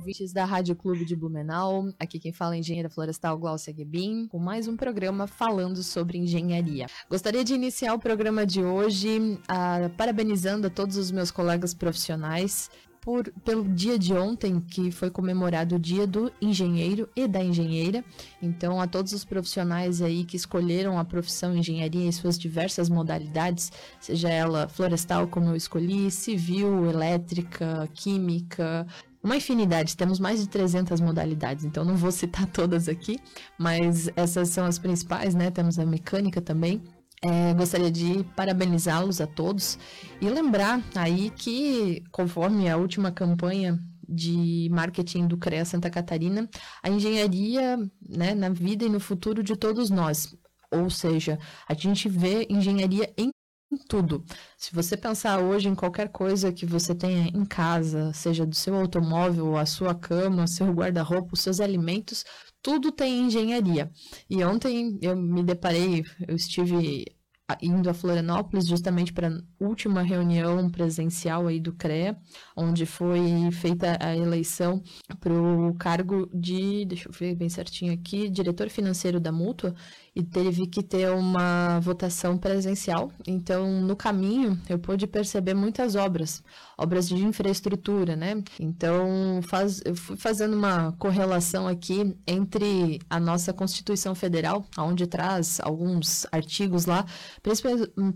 Ouvintes da Rádio Clube de Blumenau. Aqui quem fala é engenheira florestal Glaucia Gebin, com mais um programa falando sobre engenharia. Gostaria de iniciar o programa de hoje uh, parabenizando a todos os meus colegas profissionais por, pelo dia de ontem, que foi comemorado o dia do engenheiro e da engenheira. Então, a todos os profissionais aí que escolheram a profissão engenharia em suas diversas modalidades, seja ela florestal, como eu escolhi, civil, elétrica, química, uma infinidade, temos mais de 300 modalidades, então não vou citar todas aqui, mas essas são as principais, né? Temos a mecânica também. É, gostaria de parabenizá-los a todos e lembrar aí que, conforme a última campanha de marketing do CREA Santa Catarina, a engenharia né, na vida e no futuro de todos nós. Ou seja, a gente vê engenharia em tudo. Se você pensar hoje em qualquer coisa que você tenha em casa, seja do seu automóvel, a sua cama, seu guarda-roupa, os seus alimentos, tudo tem engenharia. E ontem eu me deparei, eu estive indo a Florianópolis justamente para a última reunião presencial aí do CREA, onde foi feita a eleição para o cargo de, deixa eu ver bem certinho aqui, diretor financeiro da Mútua, e teve que ter uma votação presencial. Então, no caminho, eu pude perceber muitas obras, obras de infraestrutura, né? Então, faz, eu fui fazendo uma correlação aqui entre a nossa Constituição Federal, onde traz alguns artigos lá,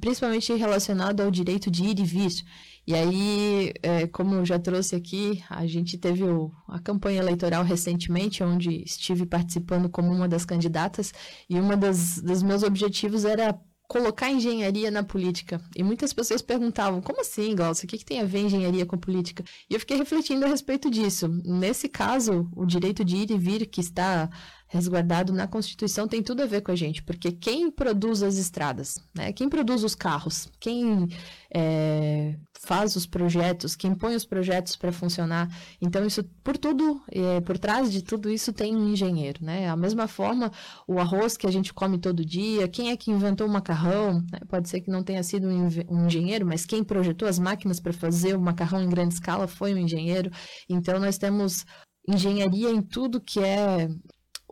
principalmente relacionado ao direito de ir e vir. E aí, é, como já trouxe aqui, a gente teve o, a campanha eleitoral recentemente, onde estive participando como uma das candidatas, e das, dos meus objetivos era colocar engenharia na política. E muitas pessoas perguntavam, como assim, Glaucio? O que, que tem a ver engenharia com política? E eu fiquei refletindo a respeito disso. Nesse caso, o direito de ir e vir, que está resguardado na Constituição tem tudo a ver com a gente, porque quem produz as estradas, né? quem produz os carros, quem é, faz os projetos, quem põe os projetos para funcionar. Então, isso por tudo, é, por trás de tudo isso tem um engenheiro. Né? A mesma forma, o arroz que a gente come todo dia, quem é que inventou o macarrão? Né? Pode ser que não tenha sido um, um engenheiro, mas quem projetou as máquinas para fazer o macarrão em grande escala foi um engenheiro. Então, nós temos engenharia em tudo que é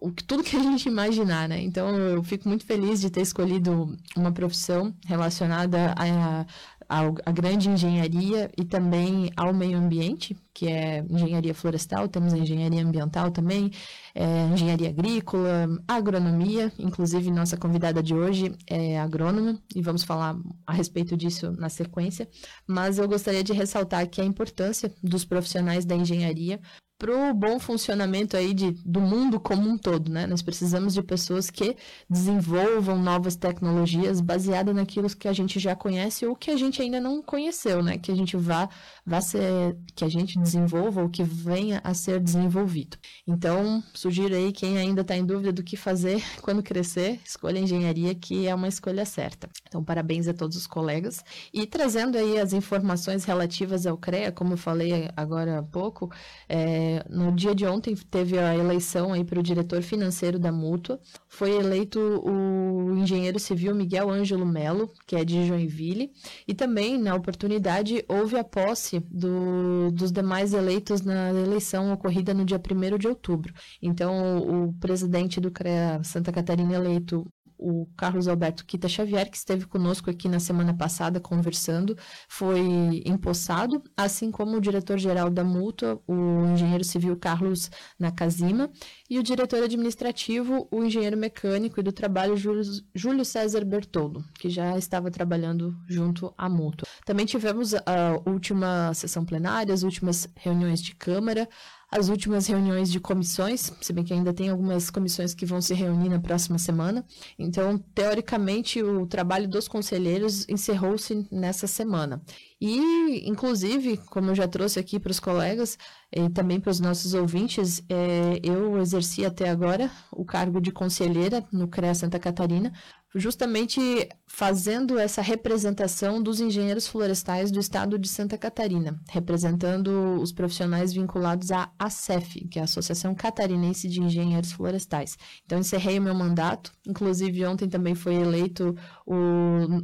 o, tudo que a gente imaginar, né? Então eu fico muito feliz de ter escolhido uma profissão relacionada a, a, a, grande engenharia e também ao meio ambiente, que é engenharia florestal, temos engenharia ambiental também, é, engenharia agrícola, agronomia, inclusive nossa convidada de hoje é agrônoma e vamos falar a respeito disso na sequência, mas eu gostaria de ressaltar que a importância dos profissionais da engenharia para o bom funcionamento aí de, do mundo como um todo, né? Nós precisamos de pessoas que desenvolvam novas tecnologias baseadas naquilo que a gente já conhece ou que a gente ainda não conheceu, né? Que a gente vá, vá ser, que a gente desenvolva ou que venha a ser desenvolvido. Então, sugiro aí quem ainda está em dúvida do que fazer quando crescer, escolha engenharia que é uma escolha certa. Então, parabéns a todos os colegas. E trazendo aí as informações relativas ao CREA, como eu falei agora há pouco, é, no dia de ontem teve a eleição aí para o diretor financeiro da Mútua. Foi eleito o engenheiro civil Miguel Ângelo Melo, que é de Joinville, e também na oportunidade houve a posse do, dos demais eleitos na eleição ocorrida no dia 1 de outubro. Então, o presidente do CREA Santa Catarina eleito o Carlos Alberto Quita Xavier, que esteve conosco aqui na semana passada conversando, foi empossado, assim como o diretor-geral da Mútua, o engenheiro civil Carlos Nakazima, e o diretor administrativo, o engenheiro mecânico e do trabalho Júlio César Bertoldo, que já estava trabalhando junto à Mútua. Também tivemos a última sessão plenária, as últimas reuniões de Câmara, as últimas reuniões de comissões, se bem que ainda tem algumas comissões que vão se reunir na próxima semana. Então, teoricamente, o trabalho dos conselheiros encerrou-se nessa semana. E, inclusive, como eu já trouxe aqui para os colegas e também para os nossos ouvintes, é, eu exerci até agora o cargo de conselheira no CREA Santa Catarina, justamente fazendo essa representação dos engenheiros florestais do estado de Santa Catarina, representando os profissionais vinculados à ACEF, que é a Associação Catarinense de Engenheiros Florestais. Então, encerrei o meu mandato, inclusive ontem também foi eleito o,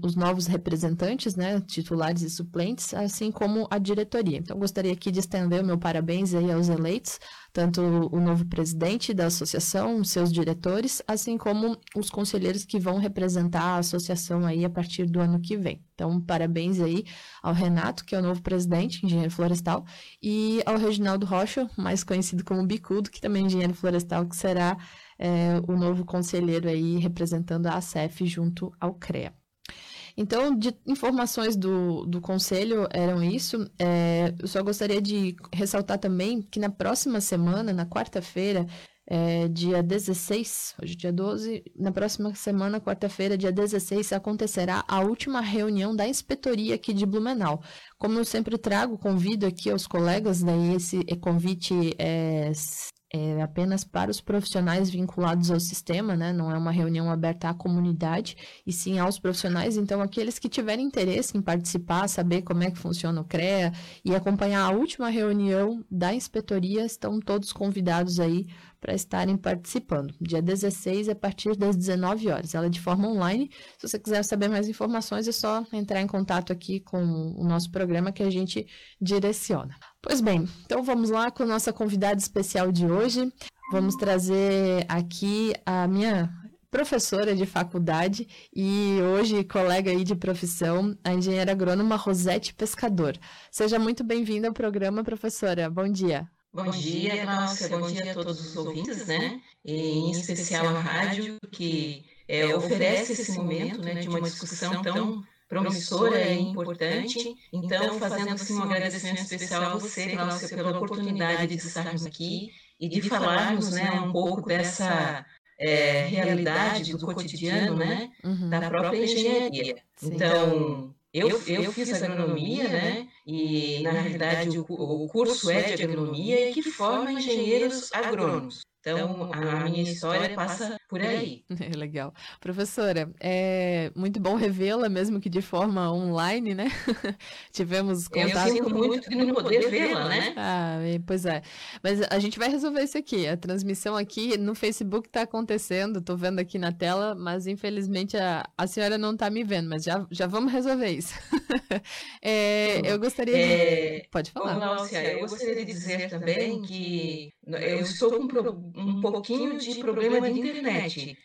os novos representantes, né, titulares e suplentes, assim como a diretoria. Então, gostaria aqui de estender o meu parabéns aí aos eleitos, tanto o novo presidente da associação, seus diretores, assim como os conselheiros que vão representar a associação aí a partir do ano que vem. Então, parabéns aí ao Renato, que é o novo presidente, engenheiro florestal, e ao Reginaldo Rocha, mais conhecido como Bicudo, que também é engenheiro florestal, que será é, o novo conselheiro aí representando a ACEF junto ao CREA. Então, de informações do, do conselho eram isso. É, eu só gostaria de ressaltar também que na próxima semana, na quarta-feira, é, dia 16, hoje é dia 12, na próxima semana, quarta-feira, dia 16, acontecerá a última reunião da inspetoria aqui de Blumenau. Como eu sempre trago, convido aqui aos colegas, daí esse convite é é apenas para os profissionais vinculados ao sistema, né? Não é uma reunião aberta à comunidade, e sim aos profissionais. Então, aqueles que tiverem interesse em participar, saber como é que funciona o CREA e acompanhar a última reunião da inspetoria, estão todos convidados aí para estarem participando. Dia 16, a partir das 19 horas. Ela é de forma online. Se você quiser saber mais informações, é só entrar em contato aqui com o nosso programa que a gente direciona. Pois bem, então vamos lá com a nossa convidada especial de hoje. Vamos trazer aqui a minha professora de faculdade e hoje colega aí de profissão, a engenheira agrônoma Rosete Pescador. Seja muito bem-vinda ao programa, professora. Bom dia. Bom dia, Cláudia. Bom dia a todos os ouvintes, né? E, em especial a rádio, que é, oferece esse momento né, de uma discussão tão promissora e importante. Então, fazendo assim um agradecimento especial a você, Cláudia, pela oportunidade de estarmos aqui e de falarmos né, um pouco dessa é, realidade do cotidiano né, uhum. da própria engenharia. Sim. Então, eu, eu fiz agronomia, né? E, na realidade, o, o curso é de agronomia e que forma engenheiros agrônomos. Então, a minha história passa por aí. É legal. Professora, é muito bom revê-la, mesmo que de forma online, né? Tivemos contato. Eu sinto muito de não poder vê-la, né? Ah, pois é. Mas a gente vai resolver isso aqui. A transmissão aqui no Facebook está acontecendo, estou vendo aqui na tela, mas infelizmente a, a senhora não está me vendo, mas já, já vamos resolver isso. é, eu gostaria de... É... Pode falar. Náucia, eu gostaria de dizer também que eu estou com um pouquinho de problema de internet.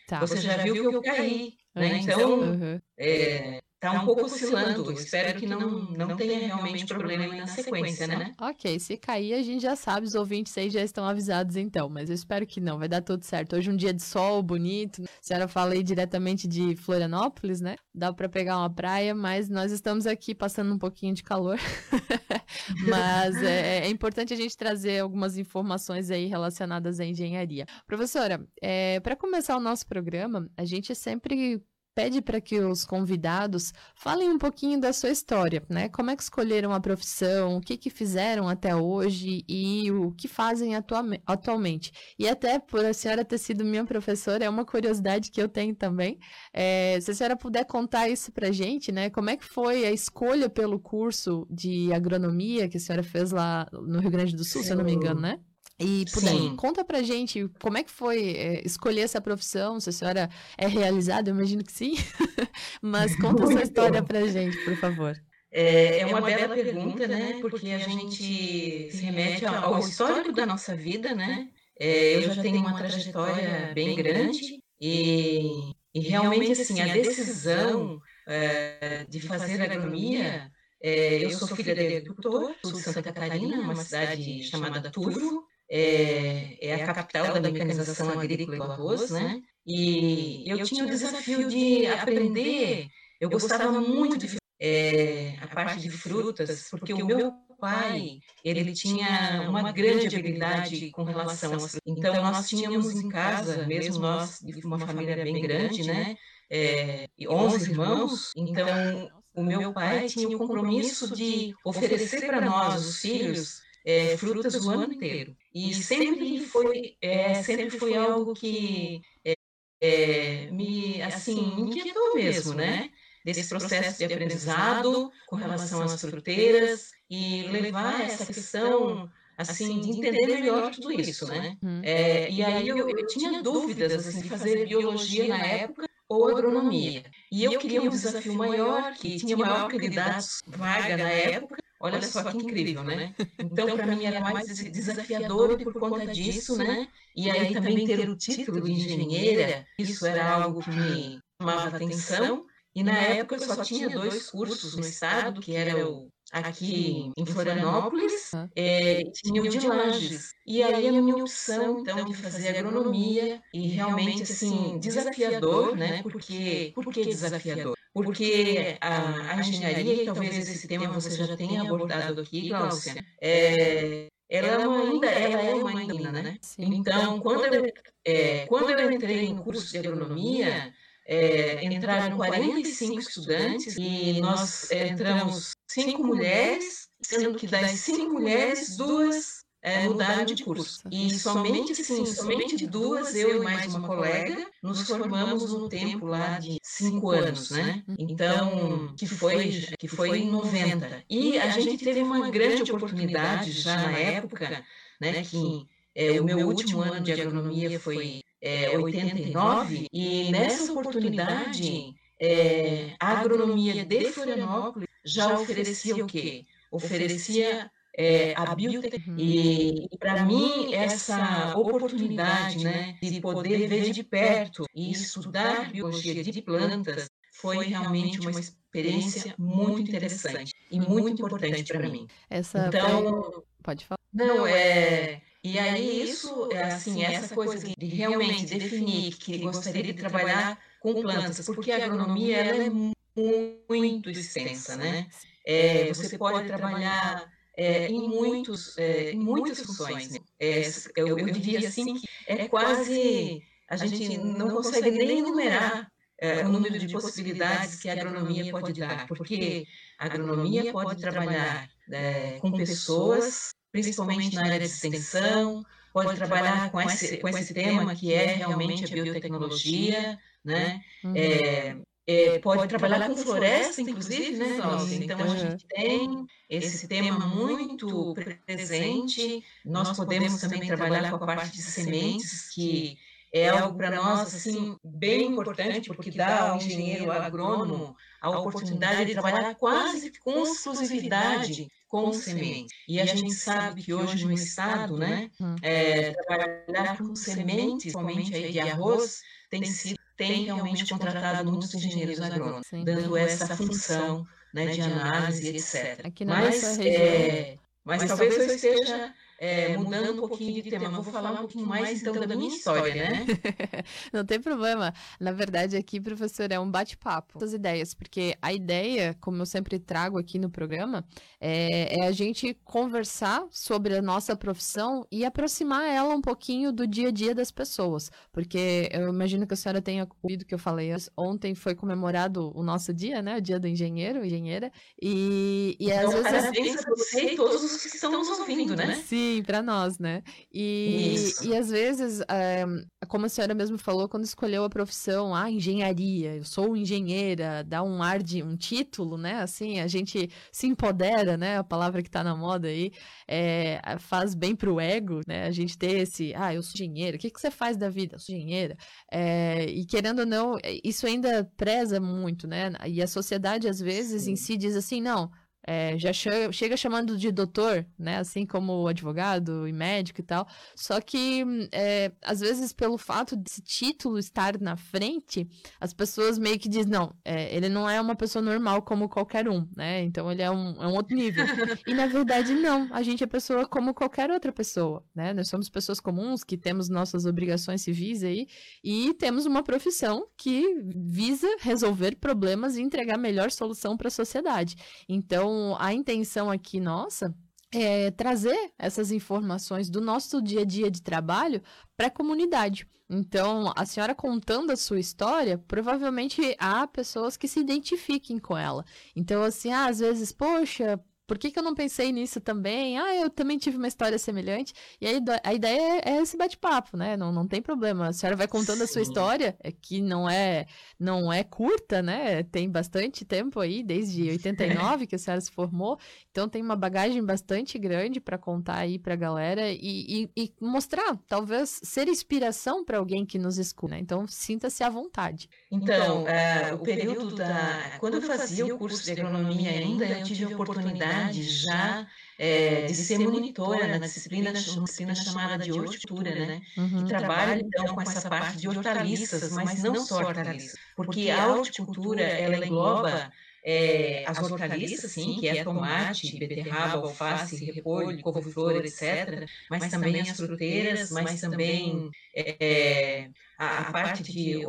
Tá. Você já viu que eu caí, né? Então, uhum. é, Está um pouco oscilando. Espero que não, não tenha realmente problema aí na sequência, né? Ok, se cair, a gente já sabe, os ouvintes aí já estão avisados então, mas eu espero que não, vai dar tudo certo. Hoje um dia de sol bonito, a senhora fala aí diretamente de Florianópolis, né? Dá para pegar uma praia, mas nós estamos aqui passando um pouquinho de calor. mas é, é, importante a gente trazer algumas informações aí relacionadas à engenharia. Professora, é, para começar o nosso programa, a gente sempre pede para que os convidados falem um pouquinho da sua história, né? Como é que escolheram a profissão, o que, que fizeram até hoje e o que fazem atualmente. E até por a senhora ter sido minha professora, é uma curiosidade que eu tenho também. É, se a senhora puder contar isso para gente, né? Como é que foi a escolha pelo curso de agronomia que a senhora fez lá no Rio Grande do Sul, Sim. se eu não me engano, né? E puder, Sim. conta pra gente como é que foi é, escolher essa profissão, se a senhora é realizada, eu imagino que sim, mas conta Muito. essa história pra gente, por favor. É, é uma bela pergunta, né? Porque a gente se remete ao histórico da nossa vida, né? É, eu já tenho uma trajetória bem grande e, e realmente, assim, a decisão é, de fazer agronomia, é, eu sou filha de agricultor, sou de Santa Catarina, uma cidade chamada Turvo, é, é a capital da mecanização agrícola e do arroz, né? E eu tinha o desafio de aprender, eu gostava muito de é, a parte de frutas, porque o meu pai, ele tinha uma grande habilidade com relação às Então, nós tínhamos em casa, mesmo nós, de uma família bem grande, né? É, 11 irmãos, então o meu pai tinha o compromisso de oferecer para nós, os filhos, é, frutas o ano inteiro. E sempre foi, é, sempre foi algo que é, é me, assim, inquietou mesmo, né? Desse processo de aprendizado com relação às fruteiras e levar essa questão assim, de entender melhor tudo isso, né? Hum. É, e aí eu, eu, tinha dúvidas, assim, de fazer biologia na época ou agronomia. E eu queria um desafio maior, que tinha maior candidato vaga na época, Olha, Olha só que incrível, né? né? Então, então para mim era mais desafiador por conta disso, né? né? E aí também ter o título de engenheira, isso era algo que me chamava atenção. E na época eu só tinha dois cursos no estado, que era o aqui em Florianópolis, é, tinha o de Lages. E aí a minha opção, então, de fazer agronomia, e realmente, assim, desafiador, né? Porque, por que desafiador? Porque a, a engenharia, e talvez esse tema você já tenha abordado aqui, Cláudia, é, ela é uma ainda, ela é uma ainda, né? Então, quando eu, é, quando eu entrei no curso de agronomia, é, entraram 45 estudantes e nós entramos cinco mulheres, sendo que das cinco mulheres, duas é, mudaram de curso. E somente, assim, somente duas, eu e mais uma colega, nos formamos no tempo lá de cinco anos, né? Então, que foi, que foi em 90. E a gente teve uma grande oportunidade já na época, né, que é, o meu último ano de agronomia foi é, 89, e nessa oportunidade, é, a agronomia de Florianópolis já oferecia o quê? Oferecia é, a biotecnologia. E, e para mim, essa oportunidade né, de poder ver de perto e estudar biologia de plantas foi realmente uma experiência muito interessante e muito importante para mim. Essa então, pode falar. Não é e aí isso, é assim, essa coisa de realmente definir que gostaria de trabalhar com plantas, porque a agronomia ela é muito extensa, né? É, você pode trabalhar é, em, muitos, é, em muitas funções. Né? É, eu, eu diria assim que é quase, a gente não consegue nem enumerar é, o número de possibilidades que a agronomia pode dar, porque a agronomia pode trabalhar é, com pessoas principalmente na área de extensão, pode trabalhar com esse, com esse tema que é realmente a biotecnologia, né? Uhum. É, é, pode trabalhar com floresta, inclusive, né, Cláudia? Então, a gente tem esse tema muito presente. Nós podemos também trabalhar com a parte de sementes, que é algo para nós assim bem importante porque dá ao engenheiro agrônomo a oportunidade de trabalhar quase com exclusividade com semente. E a gente sabe que hoje no estado, né, hum. é, trabalhar com sementes, principalmente aí de arroz, tem sido tem realmente contratado muitos engenheiros agrônomos, dando essa função né, de análise, etc. Mas, é, mas talvez eu esteja é, mudando um pouquinho de tema, vou falar um pouquinho mais então da minha história, né? Não tem problema. Na verdade, aqui, professor, é um bate-papo. As ideias, porque a ideia, como eu sempre trago aqui no programa, é, é, a gente conversar sobre a nossa profissão e aproximar ela um pouquinho do dia a dia das pessoas. Porque eu imagino que a senhora tenha ouvido que eu falei ontem foi comemorado o nosso dia, né? O dia do engenheiro, engenheira. E, e então, às vezes. Parabéns a você e todos os que estão nos ouvindo, né? Sim, Sim, para nós, né? E, e às vezes, é, como a senhora mesmo falou, quando escolheu a profissão, ah, engenharia, eu sou engenheira, dá um ar de um título, né? Assim, a gente se empodera, né? A palavra que está na moda aí, é, faz bem pro ego, né? A gente ter esse, ah, eu sou engenheira, o que, que você faz da vida? Eu sou engenheira. É, e querendo ou não, isso ainda preza muito, né? E a sociedade, às vezes, Sim. em si diz assim, não é, já chega chamando de doutor, né? Assim como advogado e médico e tal. Só que, é, às vezes, pelo fato desse título estar na frente, as pessoas meio que dizem, não, é, ele não é uma pessoa normal como qualquer um, né? Então ele é um, é um outro nível. e na verdade, não. A gente é pessoa como qualquer outra pessoa, né? Nós somos pessoas comuns que temos nossas obrigações civis aí e temos uma profissão que visa resolver problemas e entregar melhor solução para a sociedade. Então, então, a intenção aqui nossa é trazer essas informações do nosso dia a dia de trabalho para a comunidade. Então, a senhora contando a sua história, provavelmente há pessoas que se identifiquem com ela. Então, assim, ah, às vezes, poxa, por que, que eu não pensei nisso também? Ah, eu também tive uma história semelhante. E aí a ideia é, é esse bate-papo, né? Não, não tem problema. A senhora vai contando Sim. a sua história, é que não é não é curta, né? Tem bastante tempo aí, desde 89 que a senhora se formou. Então tem uma bagagem bastante grande para contar aí para a galera e, e, e, mostrar, talvez ser inspiração para alguém que nos escuta. Né? Então sinta-se à vontade. Então, é, o período da. Quando eu fazia o curso de agronomia ainda, eu tive a oportunidade já é, de ser monitora na disciplina, disciplina chamada de horticultura, né? Uhum. Que trabalha, então, com essa parte de hortaliças, mas não só hortaliças. Porque a horticultura, ela engloba é, as hortaliças, sim, que é tomate, beterraba, alface, repolho, couve-flor, etc. Mas também as fruteiras, mas também é, a, a, parte de,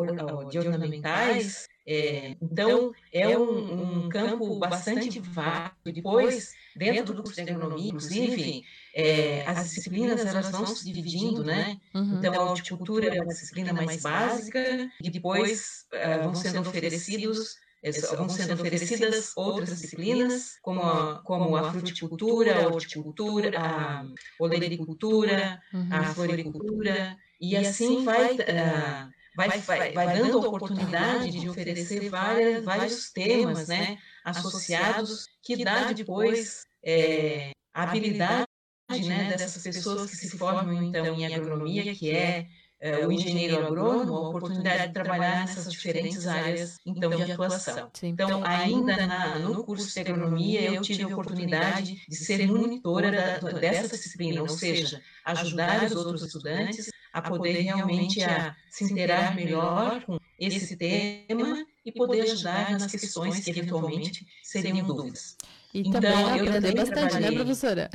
de ornamentais. É, então, é um, um, campo bastante vasto. Depois, dentro do curso de agronomia, inclusive, é, as disciplinas elas vão se dividindo, né? Uhum. Então, a horticultura é uma disciplina mais básica, e depois uh, vão sendo oferecidos vão sendo oferecidas outras disciplinas, como a, como a fruticultura, a horticultura, a olericultura, uhum. a floricultura, e assim vai, uh, vai, vai, vai dando a oportunidade de oferecer várias, vários temas né, associados que dá depois é, a habilidade né, dessas pessoas que se formam então em agronomia, que é é, o engenheiro agrônomo a oportunidade de trabalhar nessas diferentes áreas então de atuação. Sim. Então, ainda na, no curso de agronomia, eu tive a oportunidade de ser monitora da, dessa disciplina, ou seja, ajudar os outros estudantes a poder realmente a se inteirar melhor com esse tema e poder ajudar nas questões que eventualmente seriam dúvidas. E então, também aprender bastante, né, trabalhei... né, professora?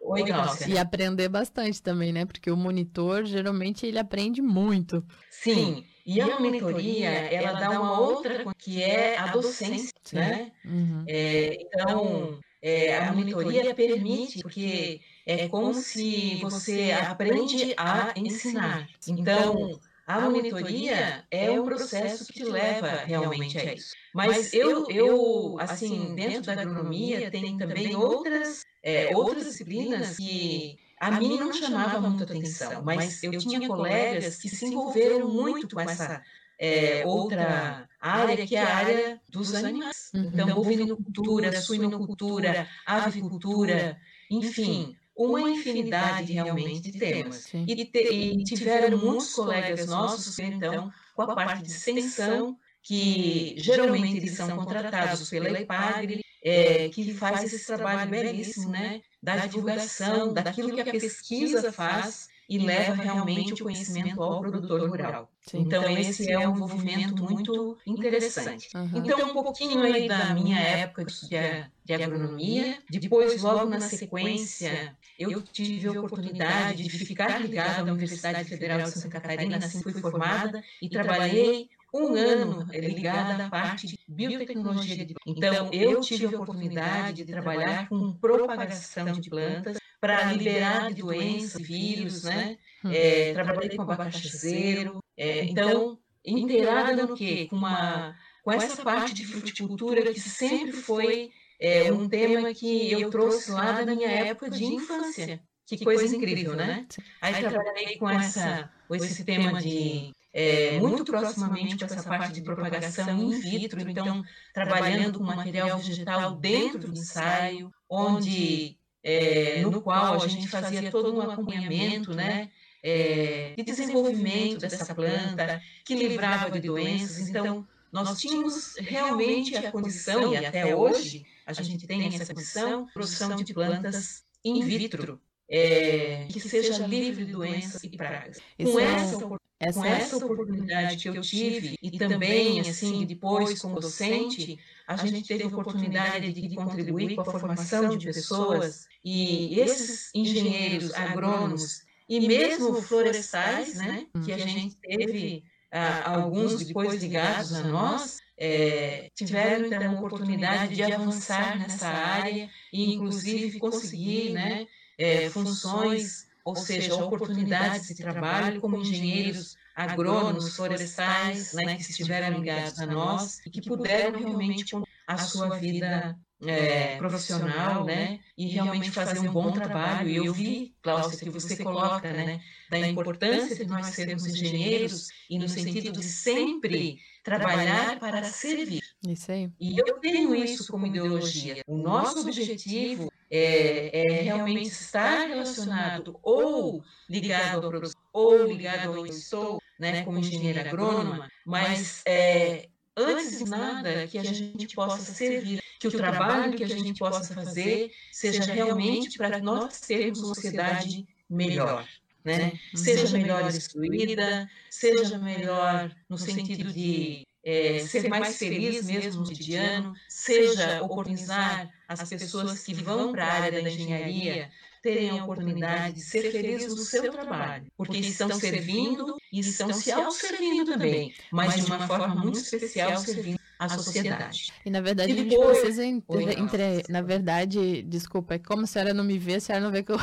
Oi, Cláudia. E aprender bastante também, né? Porque o monitor, geralmente, ele aprende muito. Sim. E a monitoria, ela dá uma outra que é a docência, Sim. né? Uhum. É, então, é, a monitoria permite, porque é como se você aprende a ensinar. Então, a monitoria é um processo que te leva realmente a isso. Mas eu, eu assim, dentro da agronomia, tem também outras, é, outras disciplinas que a mim não chamava muita atenção, mas eu tinha colegas que se envolveram muito com essa é, outra área, que é a área dos animais. Uhum. Então, bovinocultura, suinocultura, avicultura, enfim, uma infinidade realmente de temas. E, te, e, tiveram muitos colegas nossos, então, com a parte de extensão, que geralmente eles são contratados pela EPAGRE, é, que faz esse trabalho belíssimo, né, da divulgação, daquilo que a pesquisa faz e leva realmente o conhecimento ao produtor rural. Sim. Então, esse é um movimento muito interessante. Uhum. Então, um pouquinho aí da minha época de, de agronomia. Depois, logo na sequência, eu tive a oportunidade de ficar ligada à Universidade Federal de Santa Catarina, assim fui formada, e trabalhei um ano ligada à parte de biotecnologia. De... Então, eu tive a oportunidade de trabalhar com propagação de plantas para liberar de doenças, vírus, né? É, trabalhei com abacaxezeiro. É, então, inteirada no quê? Com, uma, com essa parte de fruticultura que sempre foi é, um tema que eu trouxe lá da minha época de infância. Que coisa incrível, né? Aí trabalhei com essa, com esse tema de é, muito proximamente com essa parte de propagação in vitro, então trabalhando com material vegetal dentro do ensaio, onde é, no qual a gente fazia todo um acompanhamento, né, é, de desenvolvimento dessa planta, que livrava de doenças. Então, nós tínhamos realmente a condição, e até hoje a gente tem essa condição, produção de plantas in vitro, é, que seja livre de doenças e pragas. Com é essa, essa, com essa oportunidade que eu tive, e também, assim, depois como docente, a gente teve a oportunidade de contribuir com a formação de pessoas, e esses engenheiros agrônomos, e mesmo florestais, né, que a gente teve ah, alguns depois ligados a nós, é, tiveram então a oportunidade de avançar nessa área e inclusive conseguir né, é, funções, ou seja, oportunidades de trabalho como engenheiros agrônomos, florestais, né, que estiveram ligados a nós e que puderam realmente a sua vida é, profissional, né, e realmente fazer um bom trabalho. E eu vi, Cláudia, que você coloca, né, da importância de nós sermos engenheiros e no sentido de sempre trabalhar para servir. Isso aí. E eu tenho isso como ideologia. O nosso objetivo é, é realmente estar relacionado ou ligado à produção, ou ligado ao estou, né, como engenheira agrônoma, mas é, antes de nada que a gente possa servir, que o trabalho que a gente possa fazer seja realmente para nós termos uma sociedade melhor. Né? Seja melhor instruída, seja melhor no sentido de é, ser mais feliz mesmo no cotidiano, seja oportunizar as pessoas que vão para a área da engenharia terem a oportunidade de ser felizes no seu trabalho, porque estão servindo e estão se auto-servindo também, mas de uma forma muito especial servindo a sociedade. E na verdade, a gente precisa entre, entre, na verdade, desculpa, é como a senhora não me vê, a senhora não vê que eu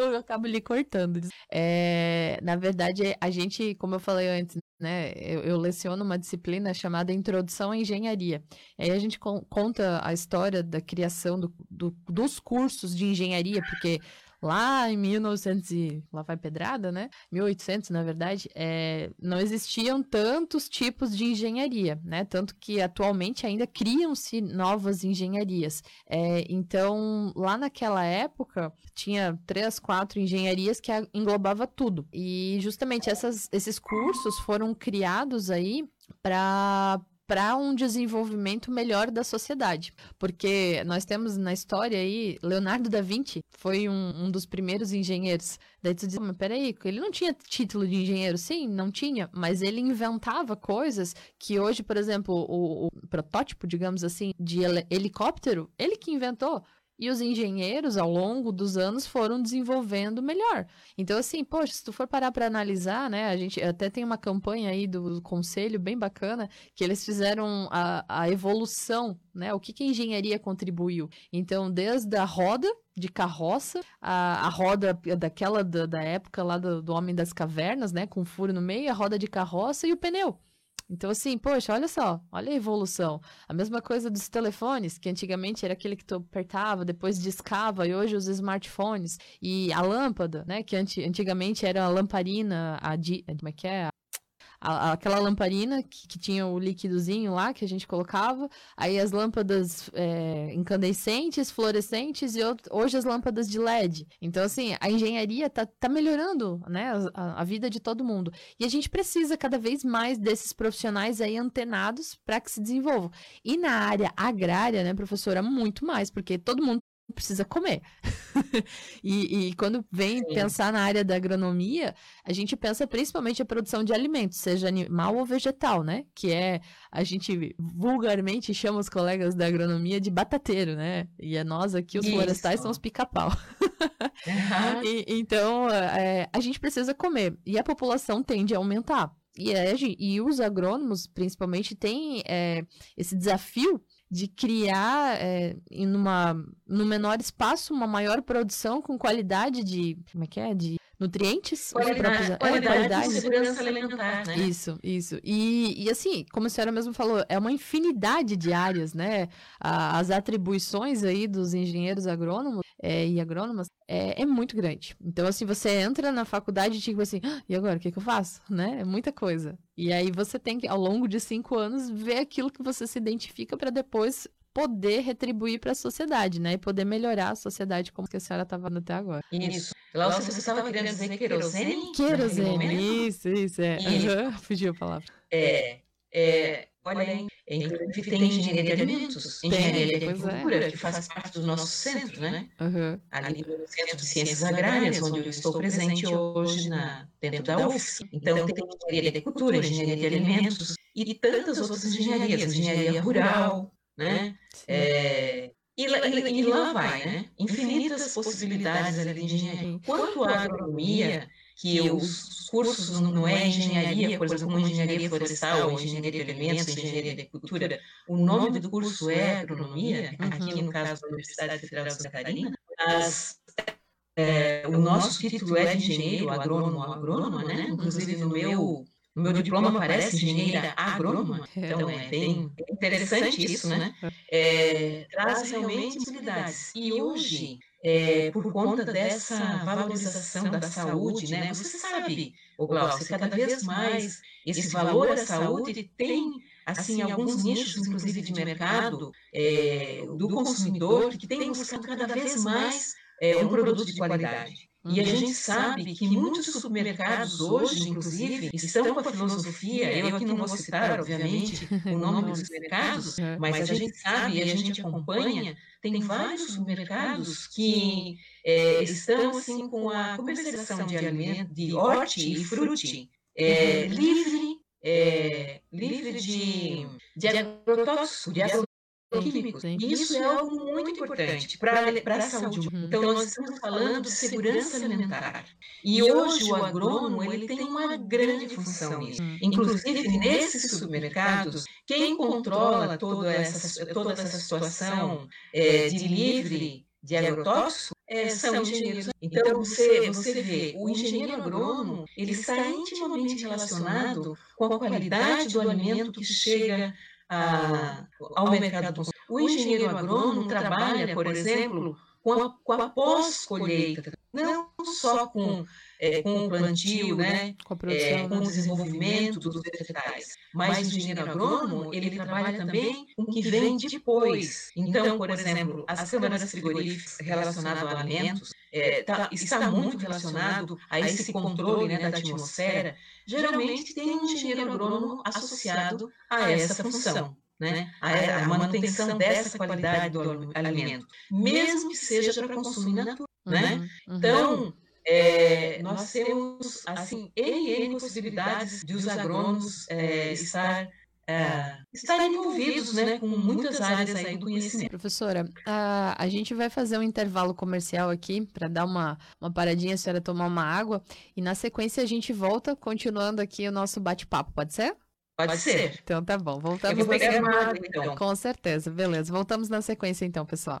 eu acabo lhe cortando. É, na verdade, a gente, como eu falei antes, né, eu, eu leciono uma disciplina chamada Introdução à Engenharia. Aí a gente con conta a história da criação do, do, dos cursos de engenharia, porque lá em 1900 e lá vai pedrada, né? 1800, na verdade, é, não existiam tantos tipos de engenharia, né? Tanto que atualmente ainda criam-se novas engenharias. É, então, lá naquela época, tinha três, quatro engenharias que englobava tudo. E justamente essas, esses cursos foram criados aí para para um desenvolvimento melhor da sociedade. Porque nós temos na história aí, Leonardo da Vinci foi um, um dos primeiros engenheiros. Daí tu diz, mas peraí, ele não tinha título de engenheiro? Sim, não tinha, mas ele inventava coisas que hoje, por exemplo, o, o protótipo, digamos assim, de helicóptero, ele que inventou. E os engenheiros, ao longo dos anos, foram desenvolvendo melhor. Então, assim, poxa, se tu for parar para analisar, né? A gente até tem uma campanha aí do conselho bem bacana, que eles fizeram a, a evolução, né? O que, que a engenharia contribuiu. Então, desde a roda de carroça, a, a roda daquela da, da época lá do, do Homem das Cavernas, né? Com furo no meio, a roda de carroça e o pneu. Então, assim, poxa, olha só, olha a evolução. A mesma coisa dos telefones, que antigamente era aquele que tu apertava, depois discava, e hoje os smartphones. E a lâmpada, né, que antigamente era a lamparina, a di... como é que é? A, aquela lamparina que, que, tinha o líquidozinho lá que a gente colocava, aí as lâmpadas é, incandescentes, fluorescentes e outro, hoje as lâmpadas de LED. Então, assim, a engenharia tá, tá melhorando, né, a, a vida de todo mundo. E a gente precisa cada vez mais desses profissionais aí antenados para que se desenvolvam. E na área agrária, né, professora, muito mais, porque todo mundo precisa comer. e, e, quando vem Sim. pensar na área da agronomia, a gente pensa principalmente a produção de alimentos, seja animal ou vegetal, né? Que é, a gente vulgarmente chama os colegas da agronomia de batateiro, né? E é nós aqui, os Isso. florestais, são os pica-pau. Uhum. então, é, a gente precisa comer. E a população tende a aumentar. E, é, e os agrônomos, principalmente, têm é, esse desafio de criar é, em uma, no menor espaço uma maior produção com qualidade de como é que é? De nutrientes qualidade, próprios, é, qualidade, é, qualidade. segurança alimentar né? isso isso e, e assim como a senhora mesmo falou é uma infinidade de áreas né as atribuições aí dos engenheiros agrônomos é, e agrônomas é, é, muito grande. Então, assim, você entra na faculdade e tipo assim, ah, e agora, o que, que eu faço? Né? É muita coisa. E aí você tem que, ao longo de cinco anos, ver aquilo que você se identifica para depois poder retribuir para a sociedade, né? E poder melhorar a sociedade como que a senhora estava falando até agora. Isso. Lá você estava querendo dizer querosene? Querosene, isso, isso, é. Isso. Uhum, fugiu a palavra. É, é, Olha, inclusive tem engenharia de alimentos, engenharia de agricultura, é. que faz parte do nosso centro, né? Uhum. Ali no Centro de Ciências Agrárias, onde eu estou presente hoje na, dentro da UFSC. Então, tem engenharia de agricultura, engenharia de alimentos e tantas outras engenharias, engenharia rural, né? É, e, e, e, lá vai, né? Infinitas possibilidades ali de engenharia. Quanto à agronomia, que os cursos não é engenharia, por exemplo, como engenharia florestal, engenharia de alimentos, engenharia de agricultura, o nome do curso é agronomia, aqui no caso da Universidade Federal de Santa Catarina, mas é, o nosso título é de engenheiro, agrônomo, agrônoma, né? Inclusive no meu no meu diploma aparece engenheira agrônoma, então é bem interessante isso, né? É, traz realmente possibilidades. E hoje, é, por conta dessa valorização da saúde, né? Você sabe, o Glaucio, cada vez mais esse valor à saúde tem assim alguns nichos, inclusive de mercado, é, do consumidor que tem buscado cada vez mais é, um produto de qualidade. E a gente sabe que muitos supermercados hoje, inclusive, estão com a filosofia, eu aqui não vou citar, obviamente, o nome dos mercados, mas a gente sabe e a gente acompanha, tem vários supermercados que é, estão assim com a comercialização de alimentos, de horti e frute, é, livre, é, livre de, de agrotóxico, de químicos. Sim. Isso é algo muito importante para a saúde. Uhum. Então, nós estamos falando de segurança alimentar. E hoje o agrônomo ele tem uma grande função nisso. Uhum. Inclusive, nesses supermercados, quem controla toda essa, toda essa situação é, de livre de agrotóxico é, são engenheiros. Então, você, você vê, o engenheiro agrônomo, ele está intimamente relacionado com a qualidade do alimento que chega a, ao mercado. O engenheiro agrônomo trabalha, por exemplo, com a, com a pós-colheita, não só com, é, com o plantio, né, com, é, com o desenvolvimento dos vegetais, mas o engenheiro agrônomo, ele trabalha também com o que vem depois. Então, por exemplo, as câmaras frigoríficas relacionadas a alimentos, é, tá, está muito relacionado a esse controle né, da atmosfera, geralmente tem um engenheiro agrônomo associado a essa função. Né? A, a, manutenção dessa qualidade do alimento, mesmo que seja para consumo natural. Né? Uhum. Então, é, nós temos assim N, N possibilidades de os agrônomos é, estar é, estarem envolvidos né, com muitas áreas aí do conhecimento. Professora, a, a gente vai fazer um intervalo comercial aqui para dar uma, uma paradinha, a senhora tomar uma água, e na sequência a gente volta continuando aqui o nosso bate-papo, pode ser? Pode ser. Então tá bom, voltamos. Eu vou pegar na... água, então. Com certeza, beleza. Voltamos na sequência então, pessoal.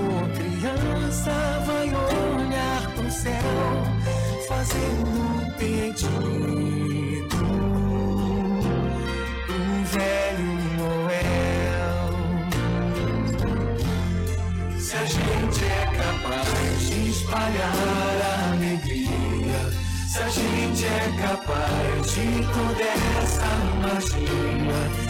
For criança vai olhar pro céu, fazendo um pedido. Um velho Noel. Se a gente é capaz de espalhar a alegria, se a gente é capaz de toda essa magia.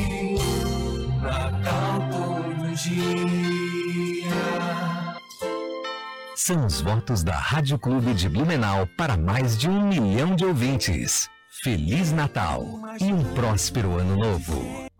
Natal dia. São os votos da Rádio Clube de Blumenau para mais de um milhão de ouvintes. Feliz Natal e um próspero ano novo.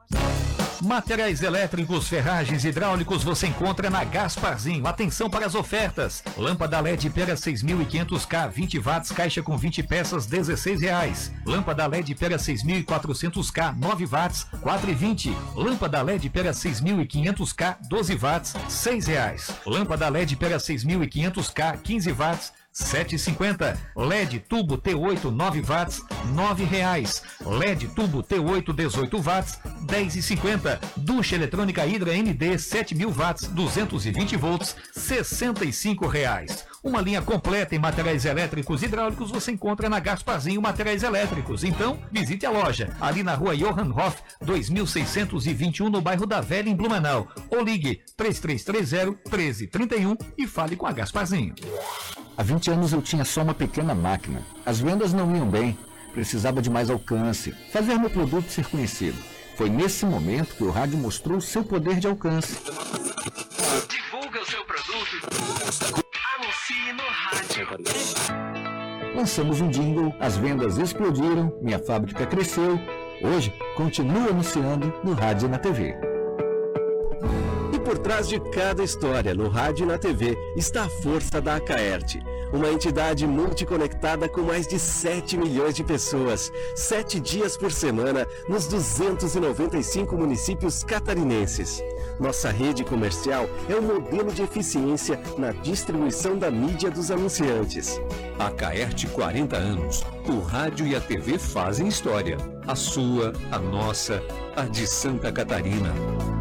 Materiais elétricos, ferragens hidráulicos você encontra na Gasparzinho. Atenção para as ofertas. Lâmpada LED Pera 6500K 20 watts, caixa com 20 peças, 16 reais. Lâmpada LED Pera 6400K 9 watts, 4,20. Lâmpada LED Pera 6500K 12 watts, 6 reais. Lâmpada LED Pera 6500K 15 watts, 7,50. LED tubo T8 9 watts, 9 reais. LED tubo T8 18 watts, 10,50. Ducha eletrônica Hidra MD 7000 watts, 220 volts, 65 reais. Uma linha completa em materiais elétricos e hidráulicos você encontra na Gasparzinho Materiais Elétricos. Então, visite a loja, ali na rua Johann Hoff, 2621, no bairro da Velha, em Blumenau. Ou ligue 3330 1331 e fale com a Gasparzinho. Há 20 anos eu tinha só uma pequena máquina. As vendas não iam bem, precisava de mais alcance, fazer meu produto ser conhecido. Foi nesse momento que o rádio mostrou seu poder de alcance. Divulga o seu produto. Lançamos um jingle, as vendas explodiram, minha fábrica cresceu. Hoje, continuo anunciando no rádio e na TV. Por trás de cada história, no rádio e na TV, está a força da Acaerte, uma entidade multiconectada com mais de 7 milhões de pessoas, sete dias por semana, nos 295 municípios catarinenses. Nossa rede comercial é um modelo de eficiência na distribuição da mídia dos anunciantes. A Caerte 40 anos. O rádio e a TV fazem história. A sua, a nossa, a de Santa Catarina.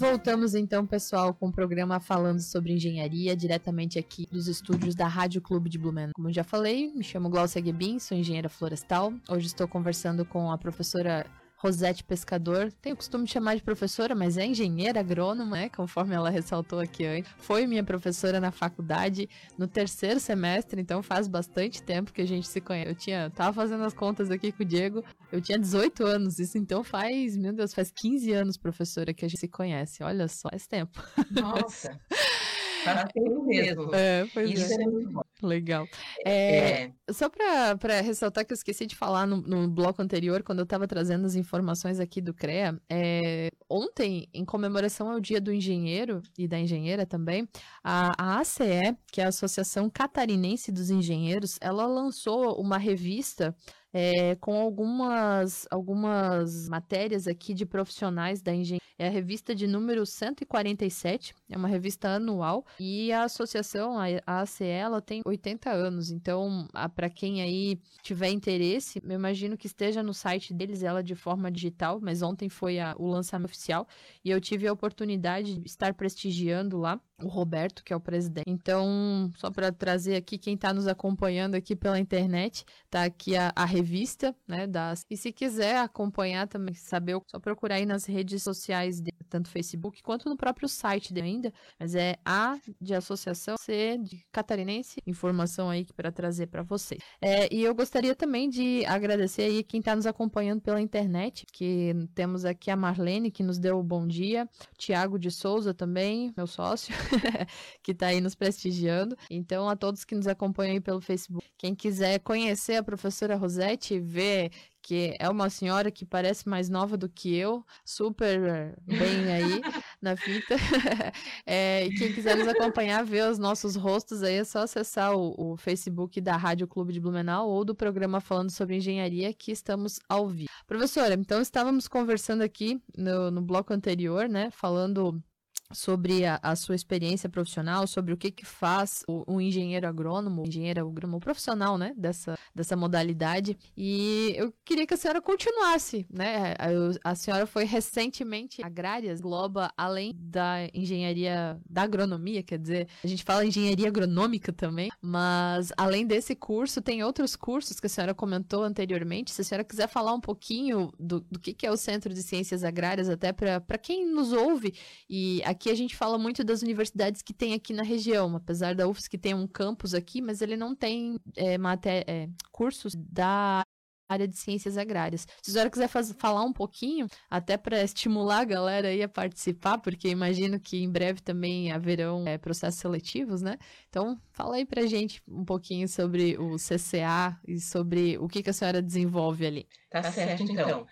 Voltamos então, pessoal, com o programa falando sobre engenharia, diretamente aqui dos estúdios da Rádio Clube de Blumenau. Como já falei, me chamo Glaucia Guebin, sou engenheira florestal. Hoje estou conversando com a professora Rosete Pescador. Tenho o costume de chamar de professora, mas é engenheira agrônoma, né? Conforme ela ressaltou aqui antes. Foi minha professora na faculdade no terceiro semestre, então faz bastante tempo que a gente se conhece. Eu tinha, tava fazendo as contas aqui com o Diego, eu tinha 18 anos, isso então faz, meu Deus, faz 15 anos, professora, que a gente se conhece. Olha só, faz tempo. Nossa. Tempo mesmo. É, Isso é. é muito bom. Legal. É, É, Só para ressaltar que eu esqueci de falar no, no bloco anterior, quando eu estava trazendo as informações aqui do CREA, é, ontem, em comemoração ao Dia do Engenheiro e da Engenheira também, a, a ACE, que é a Associação Catarinense dos Engenheiros, ela lançou uma revista é, com algumas, algumas matérias aqui de profissionais da engenharia. É a revista de número 147, é uma revista anual, e a associação, a a ACE, ela tem 80 anos. Então, para quem aí tiver interesse, eu imagino que esteja no site deles ela de forma digital, mas ontem foi a- o lançamento oficial e eu tive a oportunidade de estar prestigiando lá o Roberto, que é o presidente. Então, só para trazer aqui quem está nos acompanhando aqui pela internet, tá aqui a, a revista, né, das... E se quiser acompanhar também, saber, só procurar aí nas redes sociais dele, tanto Facebook quanto no próprio site dele ainda, mas é A de associação, C de catarinense, informação aí para trazer para vocês. É, e eu gostaria também de agradecer aí quem está nos acompanhando pela internet, que temos aqui a Marlene, que nos deu o bom dia, Tiago de Souza também, meu sócio, que está aí nos prestigiando. Então, a todos que nos acompanham aí pelo Facebook, quem quiser conhecer a professora Rosete, ver que é uma senhora que parece mais nova do que eu, super bem aí. na fita. é, e quem quiser nos acompanhar, ver os nossos rostos aí, é só acessar o, o, Facebook da Rádio Clube de Blumenau ou do programa falando sobre engenharia que estamos ao vivo. Professora, então estávamos conversando aqui no, no bloco anterior, né? Falando sobre a, a, sua experiência profissional, sobre o que que faz o, engenheiro agrônomo, engenheiro agrônomo profissional, né, dessa, dessa modalidade. E eu queria que a senhora continuasse, né? A, a senhora foi recentemente agrárias, globa além da engenharia da agronomia, quer dizer, a gente fala engenharia agronômica também, mas além desse curso, tem outros cursos que a senhora comentou anteriormente. Se a senhora quiser falar um pouquinho do, do que, que é o Centro de Ciências Agrárias, até para quem nos ouve e aqui Aqui a gente fala muito das universidades que tem aqui na região, apesar da UFS que tem um campus aqui, mas ele não tem é, é, cursos da área de ciências agrárias. Se a senhora quiser falar um pouquinho, até para estimular a galera aí a participar, porque imagino que em breve também haverão é, processos seletivos, né? Então, fala aí para gente um pouquinho sobre o CCA e sobre o que, que a senhora desenvolve ali. Tá certo, então. Então,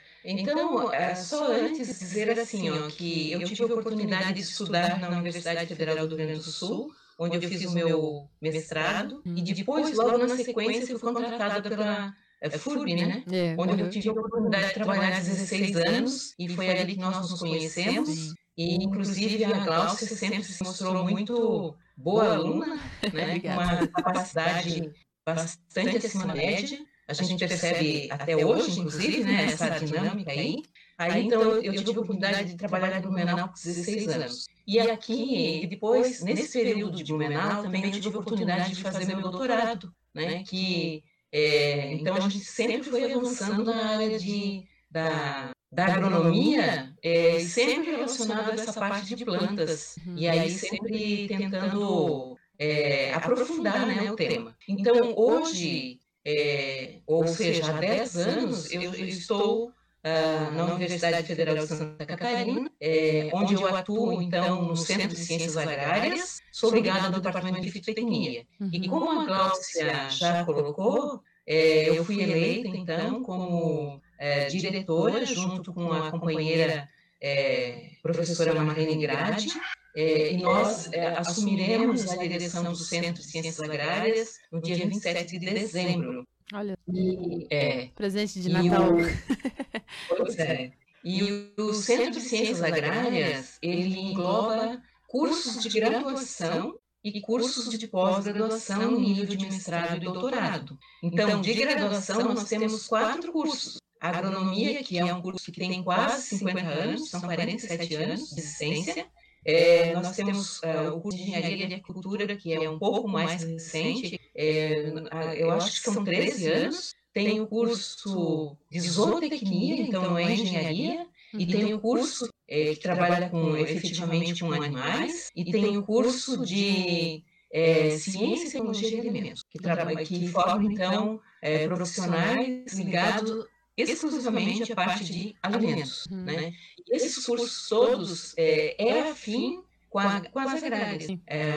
é, só antes dizer assim, ó, que eu tive a oportunidade de estudar na Universidade Federal do Rio Grande do Sul, onde eu fiz o meu mestrado, e depois, logo na sequência, fui contratada pela é FURB, né? É, Onde eu tive a oportunidade de trabalhar 16 anos e foi ali que nós nos conhecemos. E, inclusive, a Glaucia sempre se mostrou muito boa aluna, né? com uma capacidade bastante acima da média. A gente percebe até hoje, inclusive, né, essa dinâmica aí. Aí, então, eu, eu tive a oportunidade de trabalhar em Blumenau com 16 anos. E aqui, depois, nesse período de Blumenau, também eu tive a oportunidade de fazer meu doutorado, né, que é, então, a gente sempre foi avançando na área de, da, da agronomia, é, sempre relacionado a essa parte de plantas, uhum. e aí sempre tentando é, aprofundar né, o tema. Então, hoje, é, ou seja, há 10 anos, eu, eu estou Uh, na Universidade Federal de Santa Catarina, é, onde eu atuo, então, no Centro de Ciências Agrárias, sou ligada ao Departamento de Fitotecnia. Uhum. E como a Glaucia já colocou, é, eu fui eleita, então, como é, diretora, junto com a companheira é, professora Marlene Grade, é, e nós é, assumiremos a direção do Centro de Ciências Agrárias no dia 27 de dezembro. Olha, e, é, presente de Natal. O, pois é. E o Centro de Ciências Agrárias, ele engloba cursos de graduação e cursos de pós-graduação em nível de mestrado e doutorado. Então, de graduação, nós temos quatro cursos. Agronomia, que é um curso que tem quase 50 anos, são 47 anos de existência. É, nós temos uh, o curso de Engenharia de Agricultura, que é um pouco mais recente, é, eu acho que são 13 anos. Tem o curso de zootecnia, então é engenharia, e tem o curso é, que trabalha com, efetivamente com animais, e tem o curso de é, Ciência e Tecnologia de Alimentos, que, trabalha, que forma, então, é, profissionais ligados exclusivamente à parte de alimentos. Uhum. Né? E esses cursos todos é, é afim com, a, com as agrárias. É,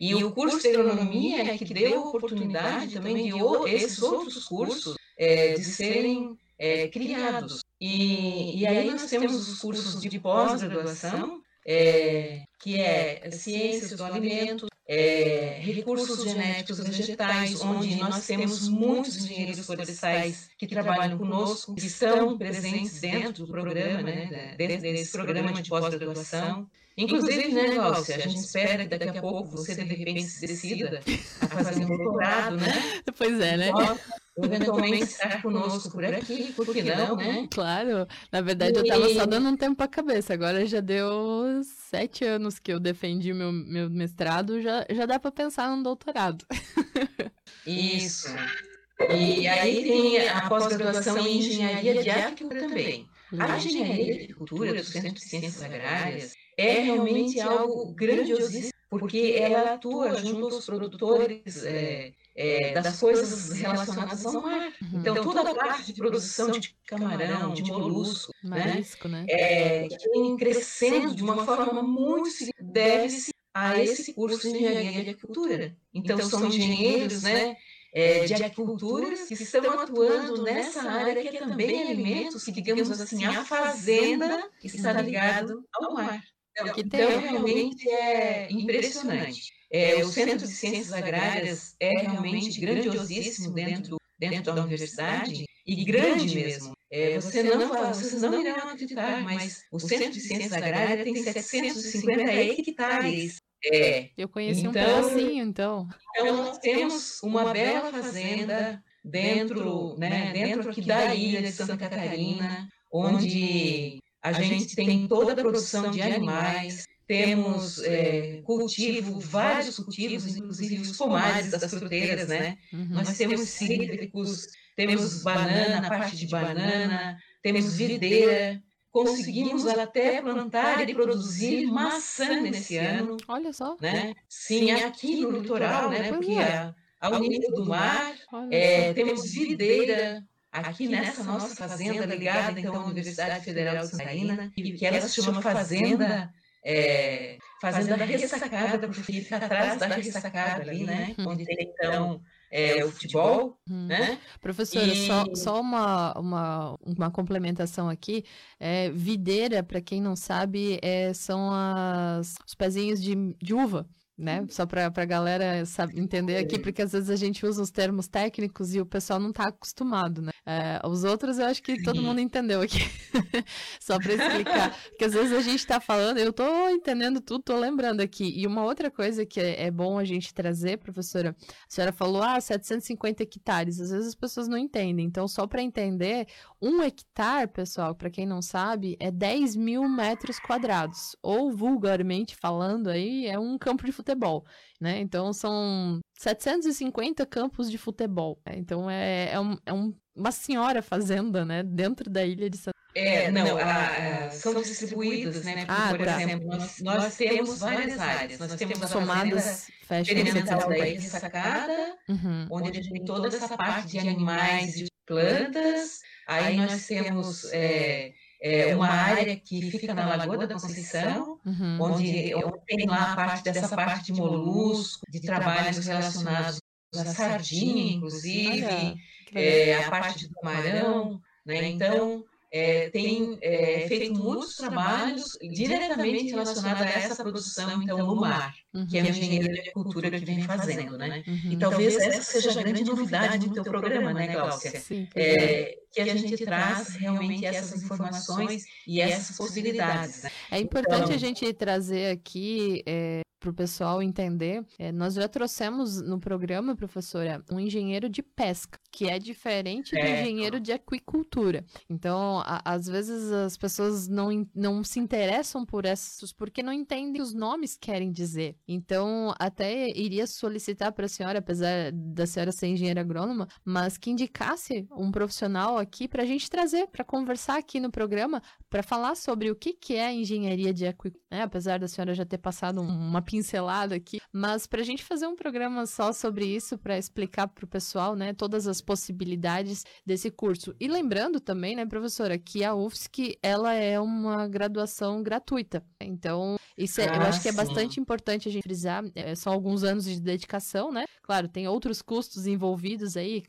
e o curso de agronomia é que deu a oportunidade também de o, esses outros cursos é, de serem é, criados. E, e aí nós temos os cursos de pós-graduação, é, que é Ciências do Alimento, é, Recursos Genéticos Vegetais, onde nós temos muitos engenheiros florestais que trabalham conosco, que estão presentes dentro do programa, né, dentro desse programa de pós-graduação. Inclusive, né, Glaucia, a gente espera que daqui a pouco você, de repente, se decida a fazer um doutorado, né? Pois é, né? Eventualmente estar conosco por aqui, por que não, né? Claro, na verdade eu estava só dando um tempo para a cabeça, agora já deu sete anos que eu defendi meu, meu mestrado, já, já dá para pensar num doutorado. Isso. E aí tem a pós-graduação em engenharia de agricultura também. A engenharia de agricultura do Centro de Ciências Agrárias é realmente algo grandiosíssimo, porque ela atua junto aos produtores é, é, das coisas relacionadas ao mar. Uhum. Então, toda a parte de produção de camarão, de molusco, Marisco, né? né? É, que vem crescendo de uma forma muito deve-se a esse curso de engenharia de agricultura. Então, são engenheiros, né? É, de agricultura que estão atuando nessa área que é também alimentos, que digamos assim, a fazenda está ligado ao mar. Então, então realmente é impressionante. É, o Centro de Ciências Agrárias é realmente grandiosíssimo dentro, dentro da universidade e grande mesmo. É, você não, vocês não irão acreditar, mas o Centro de Ciências Agrárias tem 750 hectares. É. Eu conheci então, um pedacinho, então. Então, nós temos uma bela fazenda dentro, né, dentro aqui da ilha de Santa Catarina, onde a gente tem toda a produção de animais, temos é, cultivo, vários cultivos, inclusive os pomares das fruteiras, né? Uhum. Nós temos cítricos, temos banana, parte de banana, temos videira, conseguimos até plantar e produzir maçã nesse ano. Olha só. Né? Sim, aqui no litoral, né? Porque é. ao nível do mar, é, temos videira, aqui nessa nossa fazenda ligada então à Universidade Federal de Santa Catarina, que ela se chama Fazenda é, Fazenda da Ressacada, porque fica atrás da Ressacada ali, né? Uhum. Onde tem então é, o futebol, uhum. né? Professora, e... só, só uma, uma, uma complementação aqui. É, videira, para quem não sabe, é, são as, os pezinhos de, de uva né? Só para a galera sabe, entender aqui, porque às vezes a gente usa os termos técnicos e o pessoal não está acostumado, né? É, os outros eu acho que todo mundo entendeu aqui. Só para explicar. Porque às vezes a gente está falando, eu estou entendendo tudo, estou lembrando aqui. E uma outra coisa que é, é, bom a gente trazer, professora, a senhora falou, ah, 750 hectares. Às vezes as pessoas não entendem. Então, só para entender, um hectare, pessoal, para quem não sabe, é 10 mil metros quadrados. Ou vulgarmente falando aí, é um campo de futebol, né? Então são 750 campos de futebol. Né? Então é, é, um, é um, uma senhora fazenda, né? Dentro da ilha de Santa é, não, a, a, são distribuídos, né? Porque, ah, por tá. exemplo, nós, nós, temos várias áreas. Nós temos somadas experimental da Ilha Sacada, uhum. onde a gente tem toda essa parte de animais e de plantas. Aí nós temos é, é, uma área que fica na Lagoa da Conceição, uhum. onde, onde tem lá a parte dessa parte de molusco, de trabalhos relacionados à sardinha, inclusive, é, a parte do camarão, né? Então, é, tem é, feito muitos trabalhos diretamente relacionados a essa produção, então, no mar, uhum. que é a engenharia de agricultura que vem fazendo, né? Uhum. E talvez essa seja a grande novidade do teu programa, né, Cláudia? Sim, é, que a gente traz realmente essas informações e essas possibilidades. Né? É importante então, a gente trazer aqui é, para o pessoal entender, é, nós já trouxemos no programa, professora, um engenheiro de pesca, que é diferente do é. engenheiro de aquicultura. Então, a, às vezes as pessoas não, não se interessam por esses, porque não entendem os nomes querem dizer. Então, até iria solicitar para a senhora, apesar da senhora ser engenheira agrônoma, mas que indicasse um profissional aqui para a gente trazer, para conversar aqui no programa, para falar sobre o que, que é engenharia de aquicultura, né? apesar da senhora já ter passado uma pincelada aqui, mas para a gente fazer um programa só sobre isso, para explicar para o pessoal, né, todas as possibilidades desse curso. E lembrando também, né, professora, que a UFSC, ela é uma graduação gratuita. Então, isso é, ah, eu acho que é bastante importante a gente frisar, é, são alguns anos de dedicação, né? Claro, tem outros custos envolvidos aí,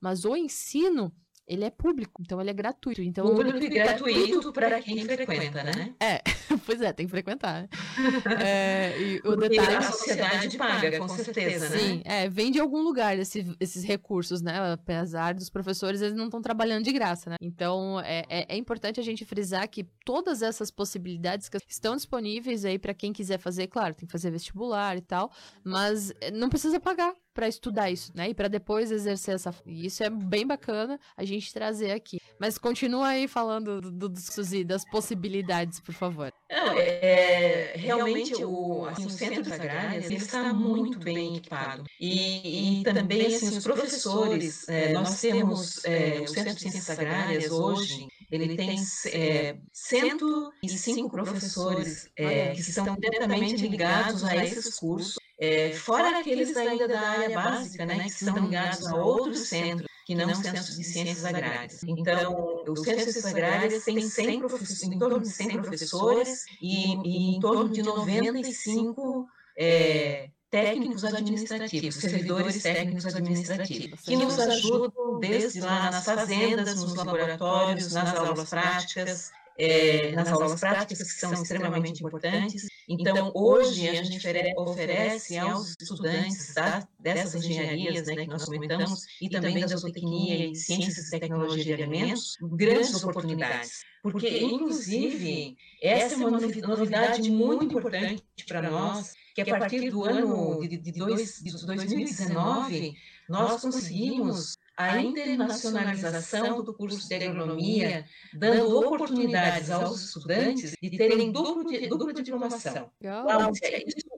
mas o ensino ele é público, então ele é gratuito. Então, público e gratuito para quem frequenta, né? É, pois é, tem que frequentar. É, e o detalhe... a sociedade paga, com certeza, né? Sim, é, vem de algum lugar esse, esses recursos, né? Apesar dos professores, eles não estão trabalhando de graça, né? Então, é, é, é, importante a gente frisar que todas essas possibilidades que estão disponíveis aí para quem quiser fazer, claro, tem que fazer vestibular e tal, mas eh, não precisa pagar para estudar isso, né? E para depois exercer essa. E isso é bem bacana a gente trazer aqui. Mas continua aí falando do, do, do das possibilidades, por favor. Não, é, é realmente o, assim, o Centro Agrárias ele está muito bem equipado. E, e também assim, os professores, é, nós temos é, o Centro de Ciências Agrárias hoje, ele tem é, 105 professores é, que estão diretamente ligados a esses cursos é, fora aqueles ainda da área básica, né, que são ligados a outros centros, que não centros de ciências agrárias. Então, os centros de ciências agrárias têm 100 em torno de 100 professores e, e em torno de 95 é, técnicos administrativos, servidores técnicos administrativos, que nos ajudam desde lá nas fazendas, nos laboratórios, nas aulas práticas, é, nas aulas práticas, que são extremamente importantes. Então, hoje, a gente oferece aos estudantes da, dessas engenharias né, que nós comentamos, e também da zootecnia e ciências e tecnologia de alimentos, grandes oportunidades. Porque, inclusive, essa é uma novidade muito importante para nós, que a partir do ano de, de, dois, de 2019, nós conseguimos a internacionalização do curso de agronomia, dando oportunidades aos estudantes de terem duplo, de, dupla diplomação.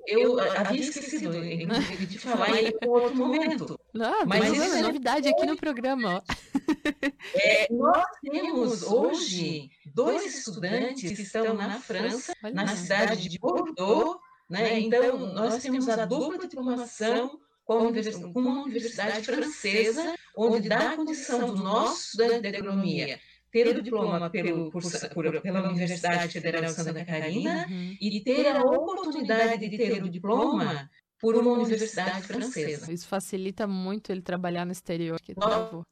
eu havia esquecido de falar em outro momento. Não, mas isso é novidade aqui no programa. É, nós temos hoje dois estudantes que estão na França, na cidade de Bordeaux, né? Então, nós temos a dupla diplomação com, com uma universidade francesa, onde dá a condição do nosso estudante de agronomia ter o diploma pelo, por, por, pela Universidade Federal de Santa Catarina uhum. e ter a oportunidade de ter o diploma por uma universidade francesa. Isso facilita muito ele trabalhar no exterior. Que nós,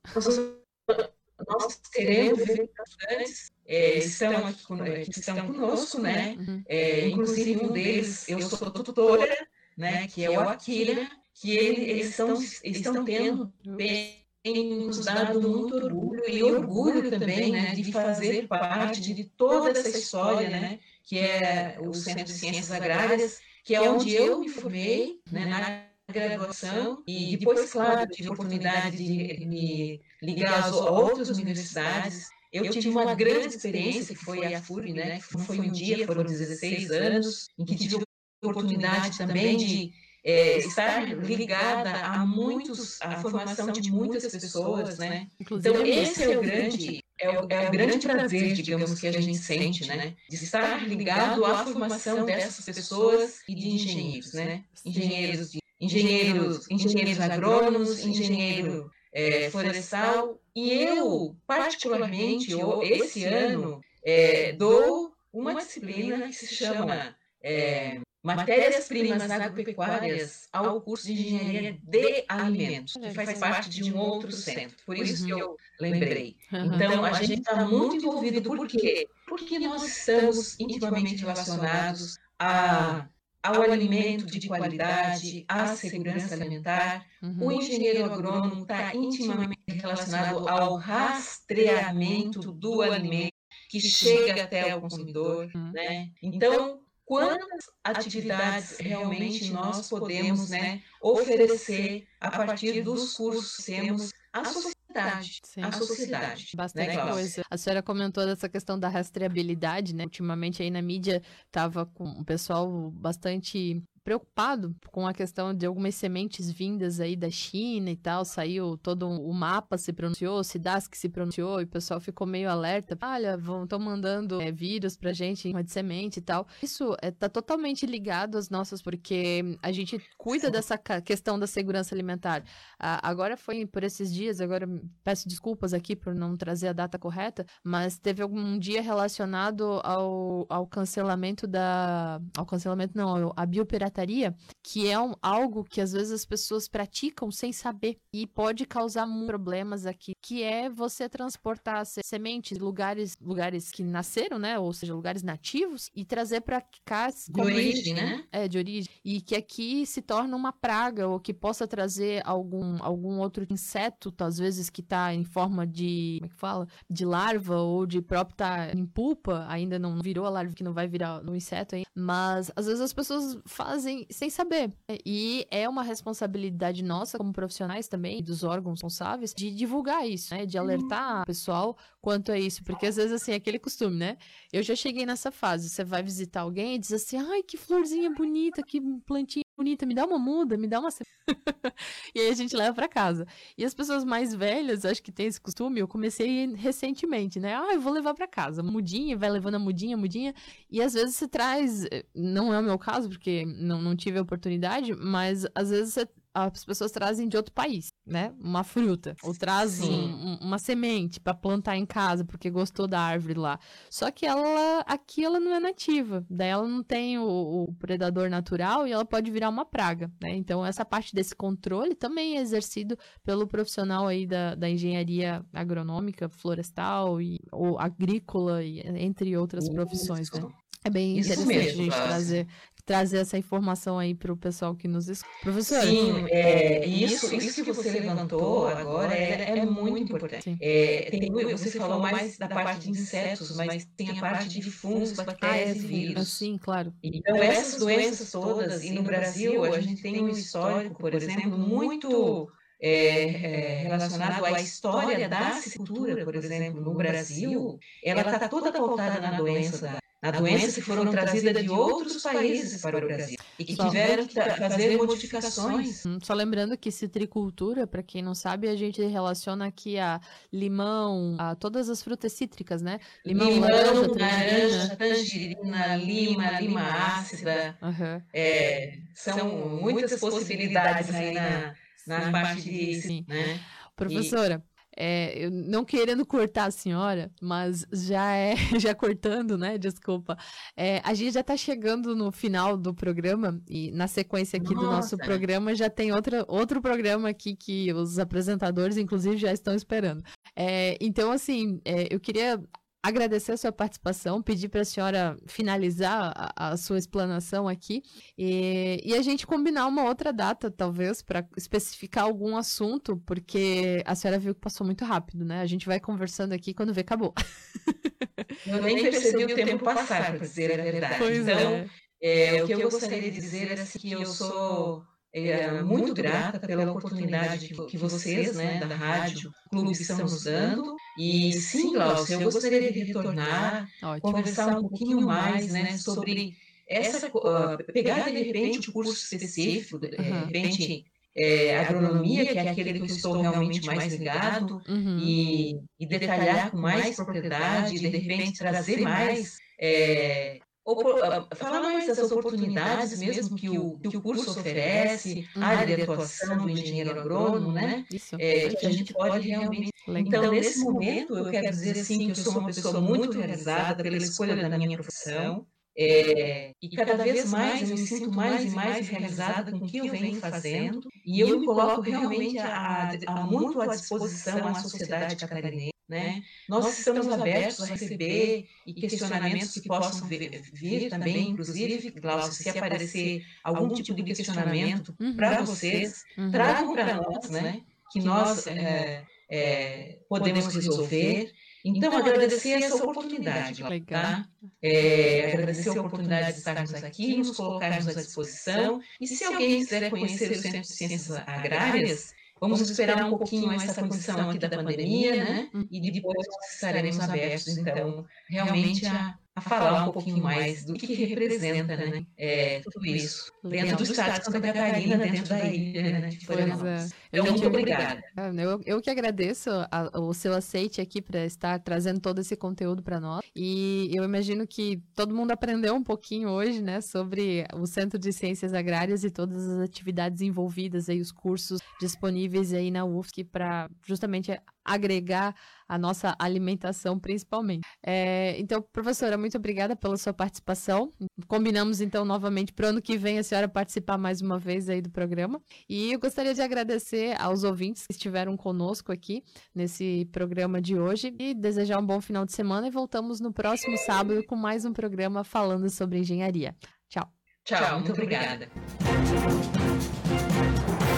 nós queremos ver estudantes é, estão aqui, que estão conosco, né? Uhum. É, inclusive um deles, eu sou tutora, né? Que é o Akira, que ele, eles estão, estão tendo bem nos dado muito orgulho e orgulho também, né, de fazer parte de toda essa história, né, que é o Centro de Ciências Agrárias, que é onde eu me formei, né, na graduação e depois, claro, tive a oportunidade de me ligar a outras universidades. Eu tive uma grande experiência, que foi a FURB, né, foi um dia, foram 16 anos, em que tive a oportunidade também de é, estar ligada a muitos, a formação de muitas pessoas, né? Então esse é o grande, é o, é o grande prazer, digamos, que a gente sente, né? De estar ligado à formação dessas pessoas e de engenheiros, né? Engenheiros, de, engenheiros, engenheiros agrônomos, engenheiro é, florestal. E eu, particularmente, esse ano, é, dou uma disciplina que se chama é, matérias-primas agropecuárias ao curso de engenharia de alimentos, que faz parte de um outro centro. Por isso que eu lembrei. Então, a gente está muito envolvido, por quê? Porque nós estamos intimamente relacionados a, ao alimento de qualidade, à segurança alimentar. Uhum. O engenheiro agrônomo está intimamente relacionado ao rastreamento do alimento que chega até o consumidor. Uhum. Né? Então, quantas atividades realmente nós podemos né, oferecer a partir dos cursos que temos à sociedade. Sim. À sociedade. Né, Bastante né, coisa. A senhora comentou dessa questão da rastreabilidade, né? Ultimamente aí na mídia estava com o pessoal bastante preocupado com a questão de algumas sementes vindas aí da China e tal. Saiu todo o mapa se pronunciou, cidades que se pronunciou, e o pessoal ficou meio alerta. Olha, estão mandando é, vírus pra gente de semente e tal. Isso é, tá totalmente ligado às nossas, porque a gente cuida dessa questão da segurança alimentar. Agora foi por esses dias, agora peço desculpas aqui por não trazer a data correta, mas teve algum dia relacionado ao, ao cancelamento da. Ao cancelamento, não, a biopirataria pirataria, que é um, algo que às vezes as pessoas praticam sem saber e pode causar problemas aqui, que é você transportar sementes de lugares, lugares que nasceram, né, ou seja, lugares nativos e trazer para cá de origem, né? É, de origem, e que aqui se torna uma praga ou que possa trazer algum algum outro inseto, às vezes que está em forma de, como é que fala? De larva ou de próprio tá em pupa, ainda não virou a larva que não vai virar no inseto aí, mas às vezes as pessoas fazem fazem sem saber. E é uma responsabilidade nossa, como profissionais também, dos órgãos responsáveis, de divulgar isso, né? De alertar o pessoal quanto a isso. Porque às vezes, assim, é aquele costume, né? Eu já cheguei nessa fase. Você vai visitar alguém e diz assim: ai, que florzinha bonita, que plantinha bonita, me dá uma muda, me dá uma. e aí a gente leva para casa. E as pessoas mais velhas, acho que tem esse costume, eu comecei recentemente, né? Ah, eu vou levar para casa, mudinha, vai levando a mudinha, mudinha. E às vezes você traz, não é o meu caso, porque não, não tive a oportunidade, mas às vezes você as pessoas trazem de outro país, né? Uma fruta. Ou trazem um, uma semente para plantar em casa porque gostou da árvore lá. Só que ela aqui ela não é nativa. Daí ela não tem o, o predador natural e ela pode virar uma praga, né? Então essa parte desse controle também é exercido pelo profissional aí da, da engenharia agronômica, florestal e ou agrícola e entre outras profissões, né? É bem Isso interessante mesmo, a gente Cláudia. trazer, trazer essa informação aí para o pessoal que nos escuta. Professora, Sim, é, isso, isso que você levantou agora é, é muito importante. É, tem, você falou mais da parte de insetos, mas tem a parte de fungos, bactérias e vírus. Sim, claro. Então, essas doenças todas, e no Brasil a gente tem um histórico, por exemplo, muito é, é, relacionado à história da acicultura, por exemplo, no Brasil, ela está toda pautada na doença da na doença que foram trazidas de outros países para o Brasil e que Só- tiveram que fazer modificações. Hum, Só lembrando que citricultura, para quem não sabe, a gente relaciona aqui a limão, a todas as frutas cítricas, né? Limão, Limão, laranja, tangerina. laranja, tangerina, lima, lima ácida, Aham. é, são muitas possibilidades aí na, na parte de, Sim. né? Professora, é, eu não querendo cortar a senhora, mas já é, já cortando, né? Desculpa. É, a gente já está chegando no final do programa e na sequência aqui do nosso Nossa. programa já tem outra, outro programa aqui que os apresentadores, inclusive, já estão esperando. É, então, assim, é, eu queria agradecer a sua participação, pedir para a senhora finalizar a, a sua explanação aqui e, e a gente combinar uma outra data, talvez, para especificar algum assunto, porque a senhora viu que passou muito rápido, né? A gente vai conversando aqui quando vê, acabou. Eu nem percebi o tempo passar, para dizer a verdade. então, é, o que eu gostaria de dizer é assim, que eu sou é, muito grata pela oportunidade que, que vocês, né, da rádio, clube, estão nos dando. E sim, Glaucio, eu gostaria de retornar, Ótimo. conversar um pouquinho mais, né, sobre essa, uh, pegar de repente o curso específico, de Aham. repente é, agronomia, que é aquele que eu estou realmente mais ligado, Uhum. e, e detalhar com mais propriedade, de repente trazer mais, é, opor- ah, falar mais das oportunidades mesmo que o, que o curso oferece, Uhum. área de atuação do engenheiro agrônomo, né? Isso. É, que a gente pode realmente. Legal. Então, nesse momento, eu quero dizer assim que eu sou uma pessoa muito realizada pela escolha da minha profissão. é, e cada vez mais eu me sinto mais e mais realizada com o que eu venho fazendo, e eu me coloco realmente a, a- muito à disposição à sociedade catarinense. Né? Nós estamos abertos a receber e questionamentos que possam vir, vir também, inclusive, Glaucio, se aparecer algum tipo de questionamento Uhum. para vocês, Uhum. tragam para nós, né? Que nós é, é, podemos resolver. Então, agradecer essa oportunidade, Legal. tá? É, agradecer a oportunidade de estarmos aqui, nos colocarmos à disposição. E se alguém quiser conhecer o Centro de Ciências Agrárias, vamos esperar um pouquinho essa condição aqui da pandemia, né? E depois estaremos abertos, então, realmente a, a falar um pouquinho mais do que representa, né? É, tudo isso. Dentro do estado de Santa Catarina, dentro da ilha, né? De Pois Florianópolis. é. Eu Então, muito obrigada. Ah, Eu, eu que agradeço a- o seu aceite aqui para estar trazendo todo esse conteúdo para nós. E eu imagino que todo mundo aprendeu um pouquinho hoje, né, sobre o Centro de Ciências Agrárias e todas as atividades envolvidas aí, os cursos disponíveis aí na UFSC para justamente agregar a nossa alimentação, principalmente. É, então, professora, muito obrigada pela sua participação. Combinamos então novamente para o ano que vem a senhora participar mais uma vez aí do programa. E eu gostaria de agradecer aos ouvintes que estiveram conosco aqui nesse programa de hoje e desejar um bom final de semana e voltamos no próximo sábado com mais um programa falando sobre engenharia. Tchau. Tchau, muito obrigada.